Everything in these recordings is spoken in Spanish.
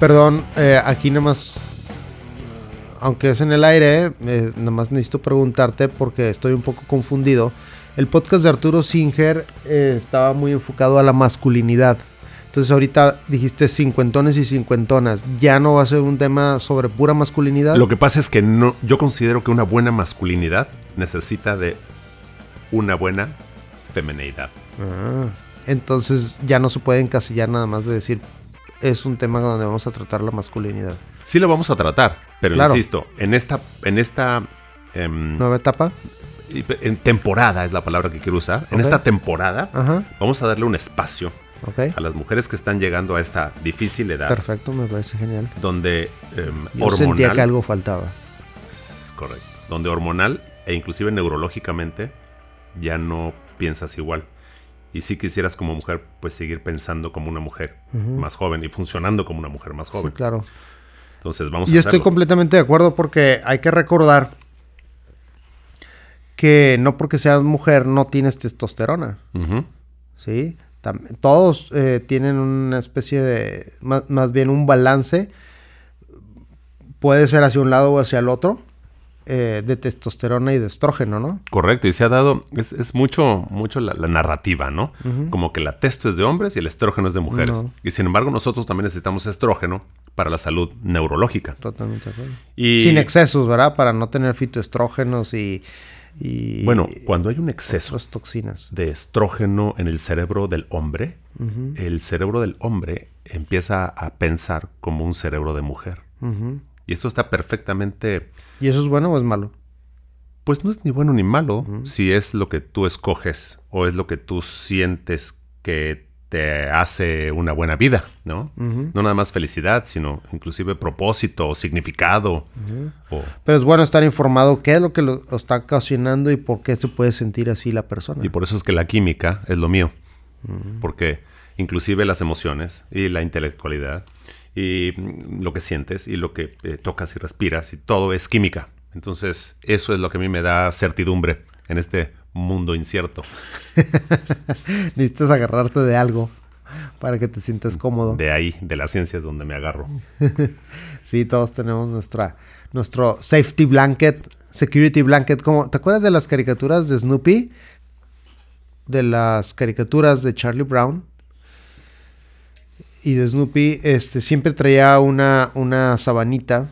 Perdón, eh, aquí nomás, aunque es en el aire, eh, nomás necesito preguntarte porque estoy un poco confundido. El podcast de Arturo Singer eh, estaba muy enfocado a la masculinidad. Entonces ahorita dijiste cincuentones y cincuentonas. ¿Ya no va a ser un tema sobre pura masculinidad? Lo que pasa es que no, yo considero que una buena masculinidad necesita de una buena femineidad. Ah, entonces ya no se puede encasillar nada más de decir es un tema donde vamos a tratar la masculinidad. Sí lo vamos a tratar, pero insisto, en esta, en esta em, nueva etapa, en temporada es la palabra que quiero usar. En esta temporada vamos a darle un espacio a las mujeres que están llegando a esta difícil edad. Perfecto, me parece genial. Donde um, sentía que algo faltaba. Correcto. Donde hormonal e inclusive neurológicamente ya no piensas igual y si quisieras como mujer, pues seguir pensando como una mujer más joven y funcionando como una mujer más joven. Sí, claro. Entonces vamos a Yo estoy completamente de acuerdo porque hay que recordar que no porque seas mujer no tienes testosterona. ¿Sí? todos eh, tienen una especie de, más, más, bien un balance. Puede ser hacia un lado o hacia el otro. Eh, de testosterona y de estrógeno, ¿no? Correcto, y se ha dado, es, mucho, mucho la, narrativa, ¿no? Como que la testo es de hombres y el estrógeno es de mujeres. Y sin embargo, nosotros también necesitamos estrógeno para la salud neurológica. Totalmente. Y... Sin excesos, ¿verdad? Para no tener fitoestrógenos y... y bueno, cuando hay un exceso toxinas. de estrógeno en el cerebro del hombre, el cerebro del hombre empieza a pensar como un cerebro de mujer. Y esto está perfectamente... ¿Y eso es bueno o es malo? Pues no es ni bueno ni malo si es lo que tú escoges o es lo que tú sientes que te hace una buena vida, ¿no? No nada más felicidad, sino inclusive propósito o significado. Pero es bueno estar informado qué es lo que lo está ocasionando y por qué se puede sentir así la persona. Y por eso es que la química es lo mío. Porque inclusive las emociones y la intelectualidad y lo que sientes y lo que eh, tocas y respiras y todo es química. Entonces, eso es lo que a mí me da certidumbre en este mundo incierto. Necesitas agarrarte de algo para que te sientas cómodo. De ahí, de la ciencia es donde me agarro. sí, todos tenemos nuestra, nuestro safety blanket, security blanket. Como, ¿Te acuerdas de las caricaturas de Snoopy? De las caricaturas de Charlie Brown y de Snoopy, este, siempre traía una, una sabanita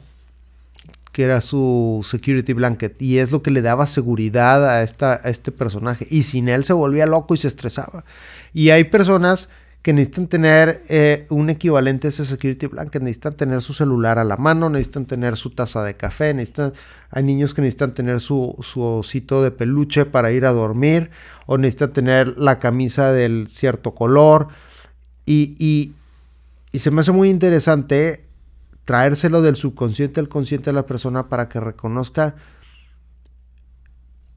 que era su security blanket y es lo que le daba seguridad a, esta, a este personaje y sin él se volvía loco y se estresaba. Y hay personas que necesitan tener eh, un equivalente a ese security blanket, necesitan tener su celular a la mano, necesitan tener su taza de café, necesitan, hay niños que necesitan tener su, su osito de peluche para ir a dormir o necesitan tener la camisa del cierto color y, y se me hace muy interesante traérselo del subconsciente al consciente de la persona para que reconozca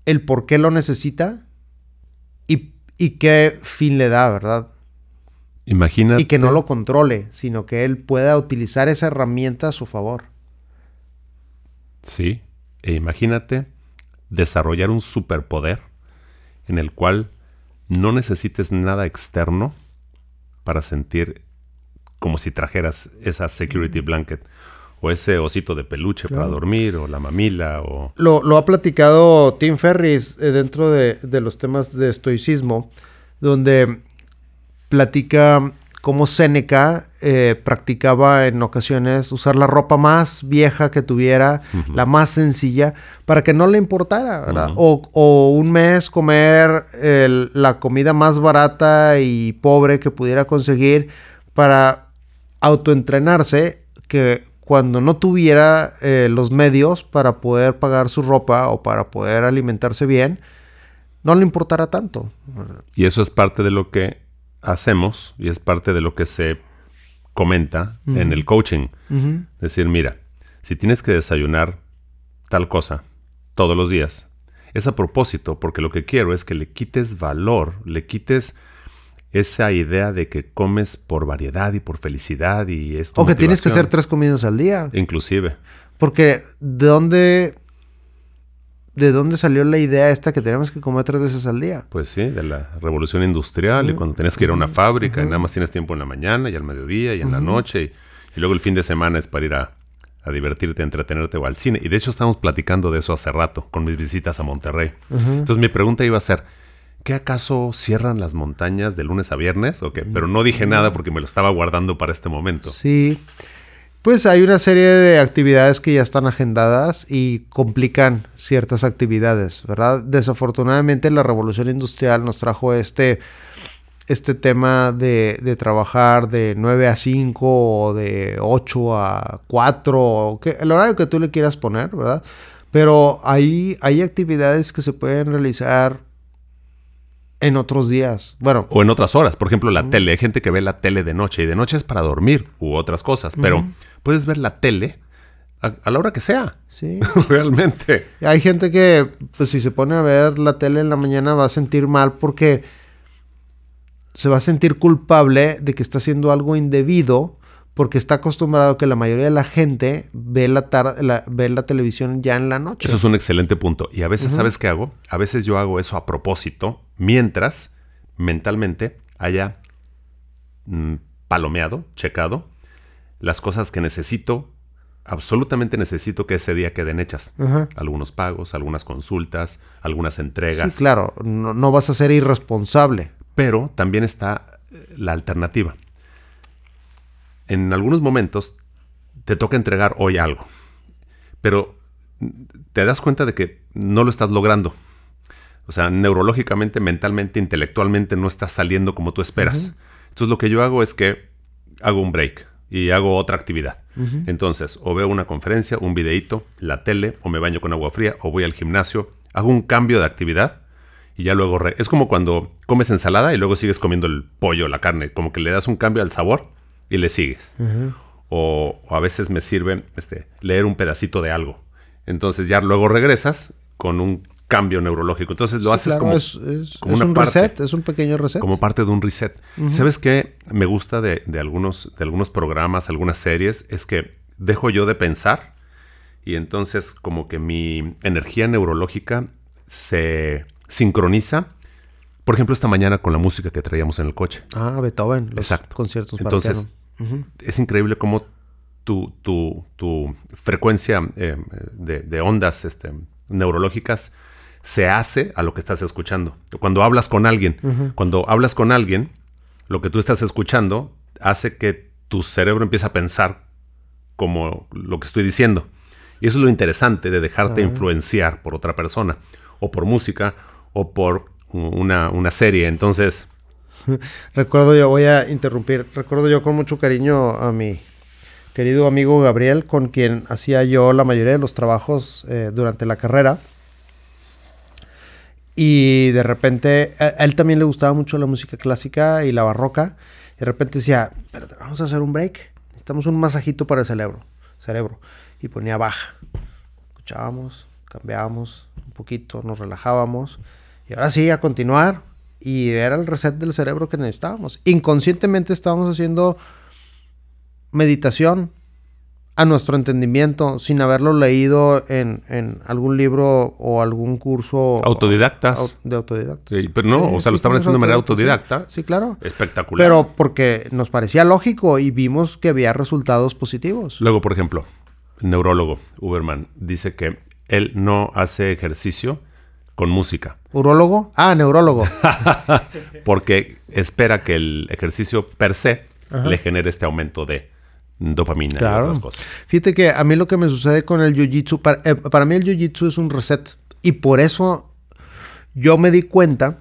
el por qué lo necesita y, qué fin le da, ¿verdad? Imagínate. Y que no lo controle, sino que él pueda utilizar esa herramienta a su favor. Sí, e imagínate desarrollar un superpoder en el cual no necesites nada externo para sentir como si trajeras esa security blanket o ese osito de peluche para dormir o la mamila o... Lo, ha platicado Tim Ferris eh, dentro de, los temas de estoicismo, donde platica cómo Seneca eh, practicaba en ocasiones usar la ropa más vieja que tuviera, la más sencilla, para que no le importara, ¿verdad? o, un mes comer la comida más barata y pobre que pudiera conseguir para autoentrenarse que cuando no tuviera eh, los medios para poder pagar su ropa o para poder alimentarse bien, no le importara tanto. Y eso es parte de lo que hacemos y es parte de lo que se comenta en el coaching. Decir, mira, si tienes que desayunar tal cosa todos los días, es a propósito, porque lo que quiero es que le quites valor, le quites esa idea de que comes por variedad y por felicidad y esto. O que tienes que hacer tres comidas al día. Inclusive. Porque ¿de dónde, ¿de dónde salió la idea esta que tenemos que comer tres veces al día? Pues sí, de la revolución industrial y cuando tienes que ir a una fábrica y nada más tienes tiempo en la mañana y al mediodía y en la noche y, luego el fin de semana es para ir a, a, divertirte, a entretenerte o al cine. Y de hecho estamos platicando de eso hace rato con mis visitas a Monterrey. Entonces mi pregunta iba a ser, ¿qué acaso cierran las montañas de lunes a viernes? ¿O qué? Pero no dije nada porque me lo estaba guardando para este momento. Sí. Pues hay una serie de actividades que ya están agendadas y complican ciertas actividades, ¿verdad? Desafortunadamente la revolución industrial nos trajo este, este tema de, de trabajar de 9 a 5 o de 8 a 4, o que, el horario que tú le quieras poner, ¿verdad? Pero hay actividades que se pueden realizar en otros días. Bueno. O en otras horas. Por ejemplo, la tele. Hay gente que ve la tele de noche y de noche es para dormir u otras cosas. Pero puedes ver la tele a, la hora que sea. Sí. Realmente. Hay gente que, pues si se pone a ver la tele en la mañana va a sentir mal porque se va a sentir culpable de que está haciendo algo indebido porque está acostumbrado que la mayoría de la gente ve la, la, ve la televisión ya en la noche. Eso es un excelente punto. Y a veces, ¿sabes qué hago? A veces yo hago eso a propósito, mientras mentalmente haya mm, palomeado, checado, las cosas que necesito, absolutamente necesito que ese día queden hechas. Algunos pagos, algunas consultas, algunas entregas. Sí, claro, no, no vas a ser irresponsable. Pero también está eh, la alternativa en algunos momentos te toca entregar hoy algo, pero te das cuenta de que no lo estás logrando. O sea, neurológicamente, mentalmente, intelectualmente no estás saliendo como tú esperas. Entonces lo que yo hago es que hago un break y hago otra actividad. Entonces, o veo una conferencia, un videíto, la tele, o me baño con agua fría, o voy al gimnasio, hago un cambio de actividad y ya luego... Es como cuando comes ensalada y luego sigues comiendo el pollo, la carne, como que le das un cambio al sabor y le sigues. o, a veces me sirve este, leer un pedacito de algo. Entonces ya luego regresas con un cambio neurológico. Entonces lo haces como, es, un reset, es un pequeño reset. Como parte de un reset. ¿Sabes qué me gusta de, algunos, de algunos programas, algunas series? Es que dejo yo de pensar y entonces como que mi energía neurológica se sincroniza por ejemplo, esta mañana con la música que traíamos en el coche. Ah, Beethoven. Exacto. Conciertos Entonces, es increíble cómo tu, tu, frecuencia eh, de, ondas este, neurológicas se hace a lo que estás escuchando. Cuando hablas con alguien, cuando hablas con alguien, lo que tú estás escuchando hace que tu cerebro empiece a pensar como lo que estoy diciendo. Y eso es lo interesante de dejarte influenciar por otra persona, o por música, o por una, una serie. Entonces, recuerdo yo, voy a interrumpir, recuerdo yo con mucho cariño a mi querido amigo Gabriel, con quien hacía yo la mayoría de los trabajos eh, durante la carrera. Y de repente, a, él también le gustaba mucho la música clásica y la barroca. Y de repente decía, vamos a hacer un break. Necesitamos un masajito para el cerebro. cerebro. Y ponía baja. Escuchábamos, cambiábamos un poquito, nos relajábamos. Y ahora sí, a continuar y era el reset del cerebro que necesitábamos. Inconscientemente estábamos haciendo meditación a nuestro entendimiento sin haberlo leído en, algún libro o algún curso. Autodidactas. de autodidactas. pero no, o sea, lo estaban haciendo de manera autodidacta. Sí, claro. Espectacular. Pero porque nos parecía lógico y vimos que había resultados positivos. Luego, por ejemplo, el neurólogo Uberman dice que él no hace ejercicio con música. ¿Urólogo? Ah, neurólogo. Porque espera que el ejercicio per se le genere este aumento de dopamina y otras cosas. Fíjate que a mí lo que me sucede con el jiu-jitsu, eh, para, mí el jiu-jitsu es un reset. Y por eso yo me di cuenta,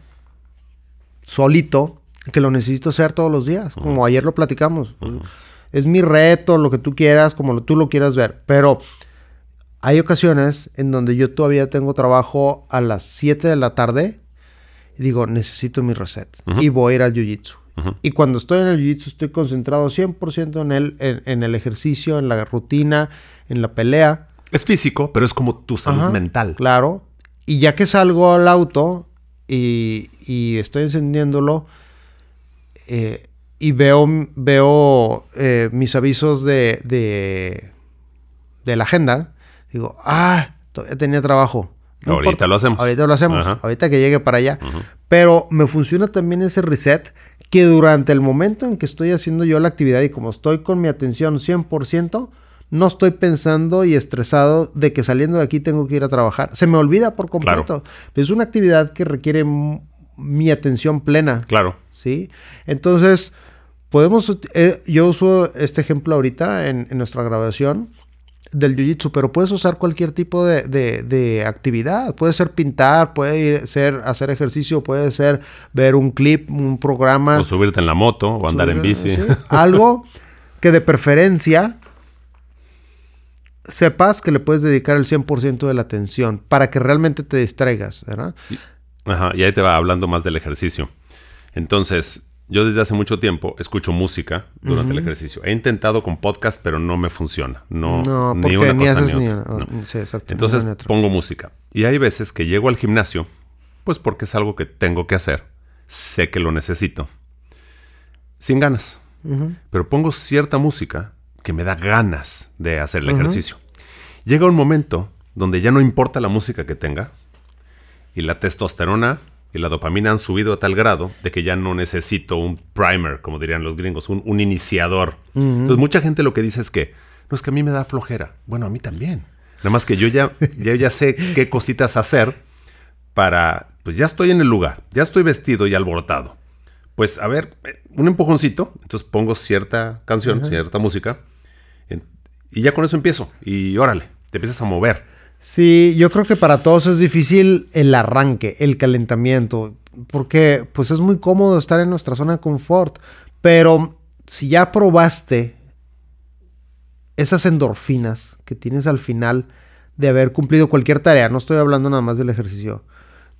solito, que lo necesito hacer todos los días. Como ayer lo platicamos. Es mi reto, lo que tú quieras, como tú lo quieras ver. Pero hay ocasiones en donde yo todavía tengo trabajo a las 7 de la tarde y digo, necesito mi reset y voy a ir al jiu-jitsu. Y cuando estoy en el jiu-jitsu estoy concentrado 100% en el, en, el ejercicio, en la rutina, en la pelea. Es físico, pero es como tu salud mental. Claro. Y ya que salgo al auto y, y estoy encendiéndolo eh, y veo, veo eh, mis avisos de, de, de la agenda, digo, ah, todavía tenía trabajo ahorita lo hacemos. Ahorita lo hacemos. Ahorita que llegue para allá. Pero me funciona también ese reset que durante el momento en que estoy haciendo yo la actividad y como estoy con mi atención 100%, no estoy pensando y estresado de que saliendo de aquí tengo que ir a trabajar. Se me olvida por completo. Es una actividad que requiere mi atención plena. Claro. ¿Sí? Entonces, podemos... Eh, yo uso este ejemplo ahorita en nuestra grabación del jiu-jitsu, pero puedes usar cualquier tipo de, actividad. Puede ser pintar, puede ser hacer ejercicio, puede ser ver un clip, un programa. O subirte en la moto o andar en bici. Algo que de preferencia sepas que le puedes dedicar el 100% de la atención para que realmente te distraigas, ¿verdad? Ajá, y ahí te va hablando más del ejercicio. Entonces, yo desde hace mucho tiempo escucho música durante el ejercicio. He intentado con podcast, pero no me funciona. No, ni una cosa ni, otra. Sí, exacto, Entonces pongo música. Y hay veces que llego al gimnasio, pues porque es algo que tengo que hacer. Sé que lo necesito. Sin ganas. Pero pongo cierta música que me da ganas de hacer el ejercicio. Llega un momento donde ya no importa la música que tenga y la testosterona y la dopamina han subido a tal grado de que ya no necesito un primer, como dirían los gringos, un, iniciador. Entonces mucha gente lo que dice es que, no es que a mí me da flojera. Bueno, a mí también. Nada más que yo ya, ya, ya sé qué cositas hacer para, pues ya estoy en el lugar, ya estoy vestido y alborotado. Pues a ver, un empujoncito, entonces pongo cierta canción, cierta música, y ya con eso empiezo. Y órale, te empiezas a mover. Sí, yo creo que para todos es difícil el arranque, el calentamiento, porque pues es muy cómodo estar en nuestra zona de confort, pero si ya probaste esas endorfinas que tienes al final de haber cumplido cualquier tarea, no estoy hablando nada más del ejercicio,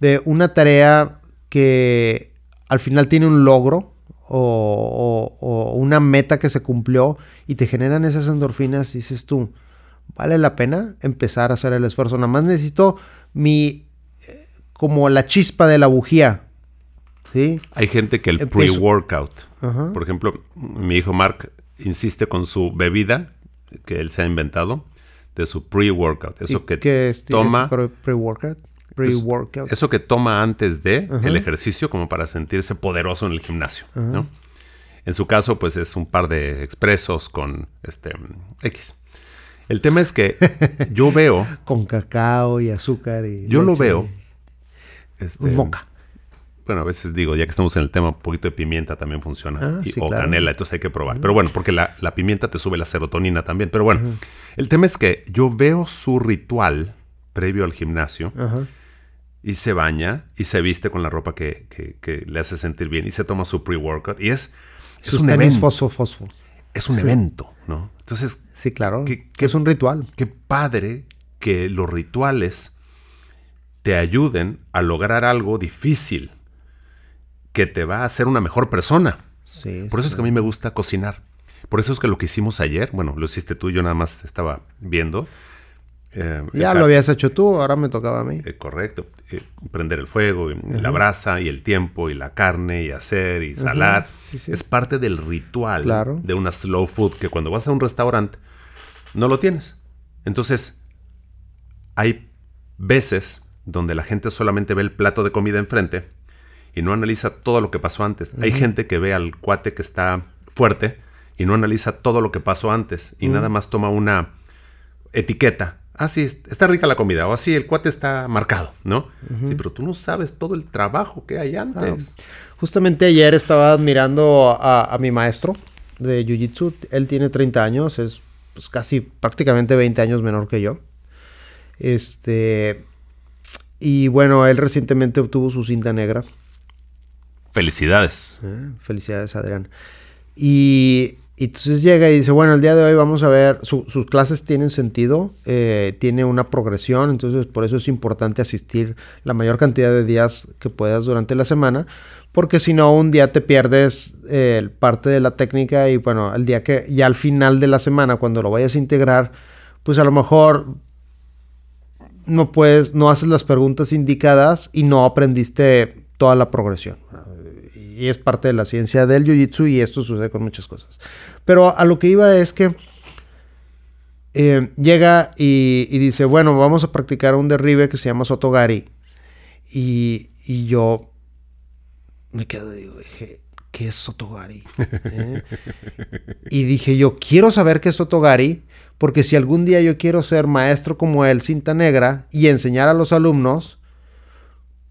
de una tarea que al final tiene un logro o, o una meta que se cumplió y te generan esas endorfinas, dices tú, vale la pena empezar a hacer el esfuerzo. Nada más necesito mi, eh, como la chispa de la bujía. ¿sí? Hay gente que el pre-workout, por ejemplo, mi hijo Mark insiste con su bebida que él se ha inventado de su pre-workout. Eso que toma... pre-workout? Pre-workout. Eso que toma antes de el ejercicio como para sentirse poderoso en el gimnasio. En su caso, pues es un par de expresos con este X. El tema es que yo veo. Con cacao y azúcar y. Yo lo veo. Este, moca. Bueno, a veces digo, ya que estamos en el tema, un poquito de pimienta también funciona. Ah, o canela, entonces hay que probar. Pero bueno, porque la, pimienta te sube la serotonina también. Pero bueno, el tema es que yo veo su ritual previo al gimnasio. Y se baña y se viste con la ropa que, le hace sentir bien. Y se toma su pre-workout. Y es, es un evento. Fosfo, fosfo. Es un evento, ¿no? Entonces, sí, claro. Que, es un ritual. Qué padre que los rituales te ayuden a lograr algo difícil que te va a hacer una mejor persona. Sí, Por eso es que a mí me gusta cocinar. Por eso es que lo que hicimos ayer, bueno, lo hiciste tú, yo nada más estaba viendo, eh, ya lo habías hecho tú, ahora me tocaba a mí. Eh, correcto. Eh, prender el fuego, la brasa y el tiempo y la carne y hacer y salar. Es parte del ritual de una slow food que cuando vas a un restaurante no lo tienes. Entonces, hay veces donde la gente solamente ve el plato de comida enfrente y no analiza todo lo que pasó antes. Hay gente que ve al cuate que está fuerte y no analiza todo lo que pasó antes y nada más toma una etiqueta ah, sí, está rica la comida, o así, el cuate está marcado, ¿no? Sí, pero tú no sabes todo el trabajo que hay antes. Justamente ayer estaba admirando a, mi maestro de Jiu-Jitsu. Él tiene 30 años, es pues, casi prácticamente 20 años menor que yo. Este. Y bueno, él recientemente obtuvo su cinta negra. Felicidades. Eh, felicidades, Adrián. Y y entonces llega y dice, bueno, el día de hoy vamos a ver, sus clases tienen sentido, eh, tiene una progresión, entonces por eso es importante asistir la mayor cantidad de días que puedas durante la semana, porque si no, un día te pierdes eh, parte de la técnica y bueno, el día que ya al final de la semana, cuando lo vayas a integrar, pues a lo mejor no puedes, no haces las preguntas indicadas y no aprendiste toda la progresión. Y es parte de la ciencia del jiu-jitsu y esto sucede con muchas cosas. Pero a lo que iba es que eh, llega y, dice, bueno, vamos a practicar un derribe que se llama Sotogari. Y, y yo me quedo, digo, dije, ¿qué es Sotogari? ¿Eh? y dije yo, quiero saber qué es Sotogari, porque si algún día yo quiero ser maestro como él, cinta negra, y enseñar a los alumnos,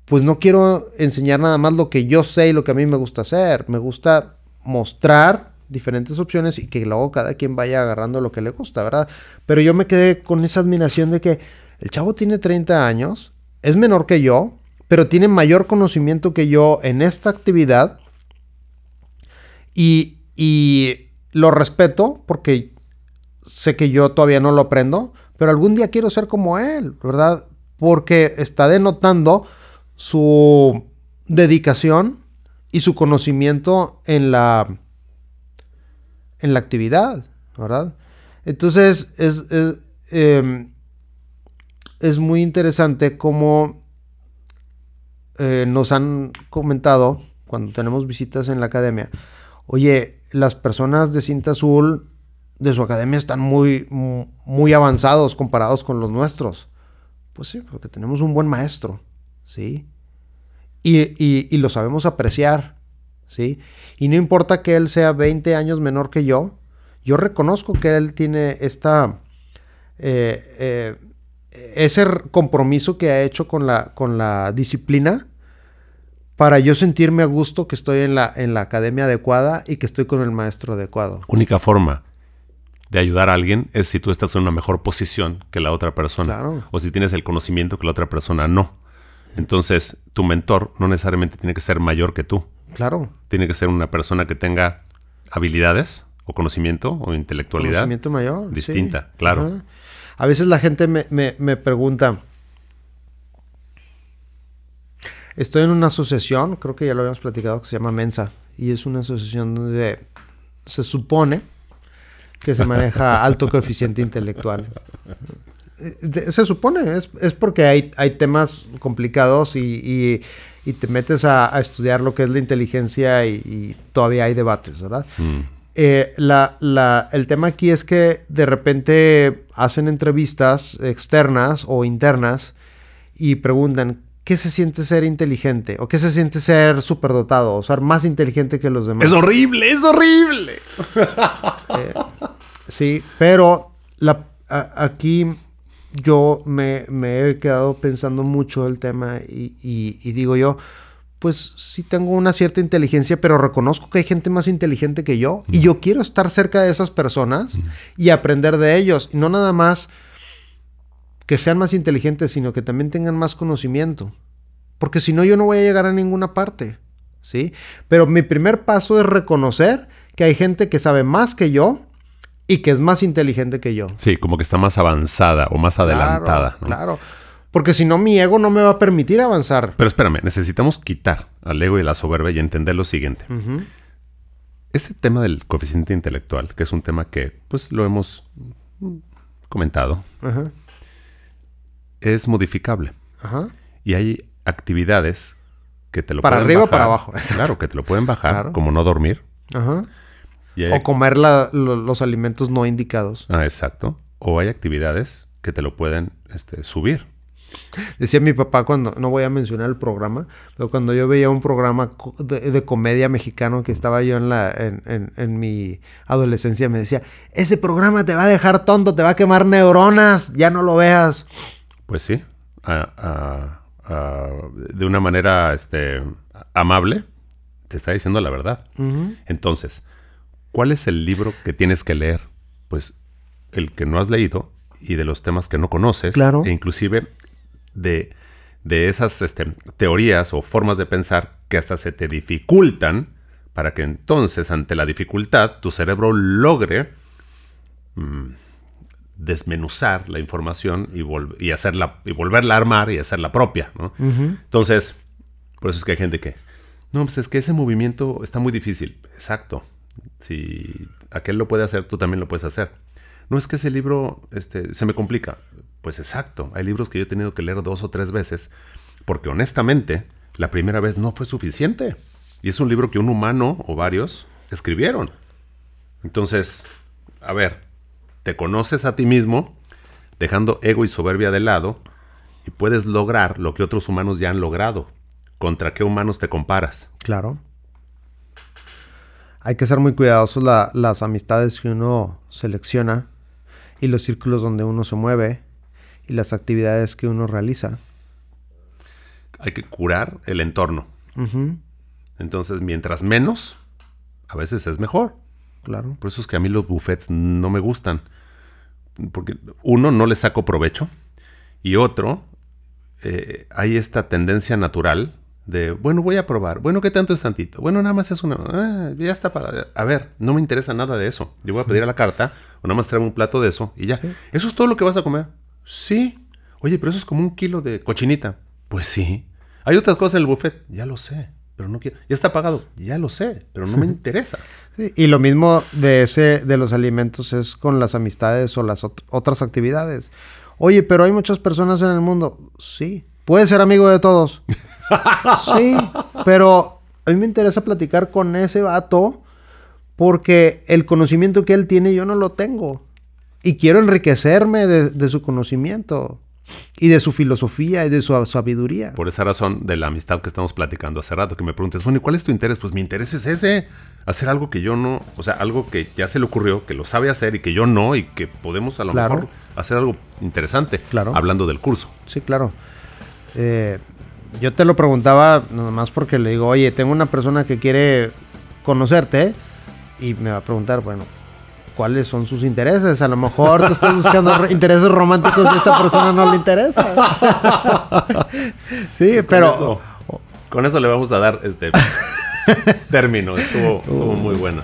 pues no quiero enseñar nada más lo que yo sé y lo que a mí me gusta hacer. Me gusta mostrar diferentes opciones y que luego cada quien vaya agarrando lo que le gusta, ¿verdad? Pero yo me quedé con esa admiración de que el chavo tiene 30 años, es menor que yo, pero tiene mayor conocimiento que yo en esta actividad y, lo respeto porque sé que yo todavía no lo aprendo, pero algún día quiero ser como él, ¿verdad? Porque está denotando su dedicación y su conocimiento en la, en la actividad, ¿verdad? Entonces es, es, em, es muy interesante cómo eh, nos han comentado cuando tenemos visitas en la academia, oye, las personas de cinta azul de su academia están muy, muy avanzados comparados con los nuestros. Pues sí, porque tenemos un buen maestro, ¿sí? Y, lo sabemos apreciar, ¿sí? Y no importa que él sea 20 años menor que yo, yo reconozco que él tiene esta... Eh, eh, ese compromiso que ha hecho con la, con la disciplina para yo sentirme a gusto que estoy en la, en la academia adecuada y que estoy con el maestro adecuado. Única forma de ayudar a alguien es si tú estás en una mejor posición que la otra persona. O si tienes el conocimiento que la otra persona no. Entonces, tu mentor no necesariamente tiene que ser mayor que tú. Claro. Tiene que ser una persona que tenga habilidades o conocimiento o intelectualidad. Conocimiento mayor. Distinta, claro. A veces la gente me, me, pregunta, estoy en una asociación, creo que ya lo habíamos platicado, que se llama Mensa. Y es una asociación donde se supone que se maneja alto coeficiente intelectual. Se supone, es, porque hay, hay, temas complicados y, te metes a, estudiar lo que es la inteligencia y, todavía hay debates, ¿verdad? Mm. Eh, la, el tema aquí es que de repente hacen entrevistas externas o internas y preguntan, ¿qué se siente ser inteligente? ¿O qué se siente ser superdotado? O ser más inteligente que los demás. Es horrible, es horrible. Eh, sí, pero la, aquí yo me, he quedado pensando mucho el tema y digo yo, pues sí tengo una cierta inteligencia, pero reconozco que hay gente más inteligente que yo y yo quiero estar cerca de esas personas y aprender de ellos. Y no nada más que sean más inteligentes, sino que también tengan más conocimiento. Porque si no, yo no voy a llegar a ninguna parte. ¿Sí? Pero mi primer paso es reconocer que hay gente que sabe más que yo y que es más inteligente que yo. Sí, como que está más avanzada o más adelantada. Claro. Porque si no, mi ego no me va a permitir avanzar. Pero espérame, necesitamos quitar al ego y la soberbia y entender lo siguiente. Este tema del coeficiente intelectual, que es un tema que pues lo hemos comentado, es modificable. Y hay actividades que te lo para arriba o para abajo. Claro, que te lo pueden bajar, como no dormir. O comer los alimentos no indicados. Ah, exacto. O hay actividades que te lo pueden este, subir. Decía mi papá cuando, no voy a mencionar el programa, pero cuando yo veía un programa de, comedia mexicano que estaba yo en, la, en, mi adolescencia, me decía, ese programa te va a dejar tonto, te va a quemar neuronas, ya no lo veas. Pues sí, de una manera este, amable, te está diciendo la verdad. Entonces, ¿cuál es el libro que tienes que leer? Pues el que no has leído y de los temas que no conoces. Claro. E inclusive de, esas este, teorías o formas de pensar que hasta se te dificultan para que entonces ante la dificultad tu cerebro logre mm, desmenuzar la información y, y, hacerla, y volverla a armar y hacerla propia. Entonces, por eso es que hay gente que No, pues es que ese movimiento está muy difícil. Exacto. Si aquel lo puede hacer, tú también lo puedes hacer. No es que ese libro este, se me complica. Pues exacto. Hay libros que yo he tenido que leer dos o tres veces porque honestamente la primera vez no fue suficiente. Y es un libro que un humano o varios escribieron. Entonces, a ver, te conoces a ti mismo, dejando ego y soberbia de lado, y puedes lograr lo que otros humanos ya han logrado. ¿Contra qué humanos te comparas? Claro. Hay que ser muy cuidadosos las amistades que uno selecciona y los círculos donde uno se mueve y las actividades que uno realiza. Hay que curar el entorno. Entonces, mientras menos, a veces es mejor. Claro. Por eso es que a mí los buffets no me gustan. Porque uno, no le saco provecho. Y otro, eh, hay esta tendencia natural de, bueno, voy a probar. Bueno, ¿qué tanto es tantito? Bueno, nada más es una... Ah, ya está para... A ver, no me interesa nada de eso. Yo voy a pedir a la carta, o nada más traerme un plato de eso y ya. ¿Eso es todo lo que vas a comer? Sí. Oye, pero eso es como un kilo de cochinita. Pues sí. Hay otras cosas en el buffet. Ya lo sé pero no quiero. Ya está pagado, ya lo sé, pero no me interesa. y lo mismo de ese, de los alimentos es con las amistades o las otras actividades. Oye, pero hay muchas personas en el mundo. Sí. Puedes ser amigo de todos. sí. Pero a mí me interesa platicar con ese vato porque el conocimiento que él tiene yo no lo tengo. Y quiero enriquecerme de su conocimiento. Y de su filosofía y de su sabiduría. Por esa razón de la amistad que estamos platicando hace rato, que me preguntes, bueno, ¿y cuál es tu interés? Pues mi interés es ese, hacer algo que yo no, o sea, algo que ya se le ocurrió, que lo sabe hacer y que yo no, y que podemos a lo mejor hacer algo interesante, claro. hablando del curso. Sí, claro. Eh, yo te lo preguntaba nomás porque le digo, oye, tengo una persona que quiere conocerte y me va a preguntar, bueno, cuáles son sus intereses. A lo mejor tú estás buscando intereses románticos y a esta persona no le interesa. sí, pero... Con eso, le vamos a dar este término. Estuvo, estuvo muy buena.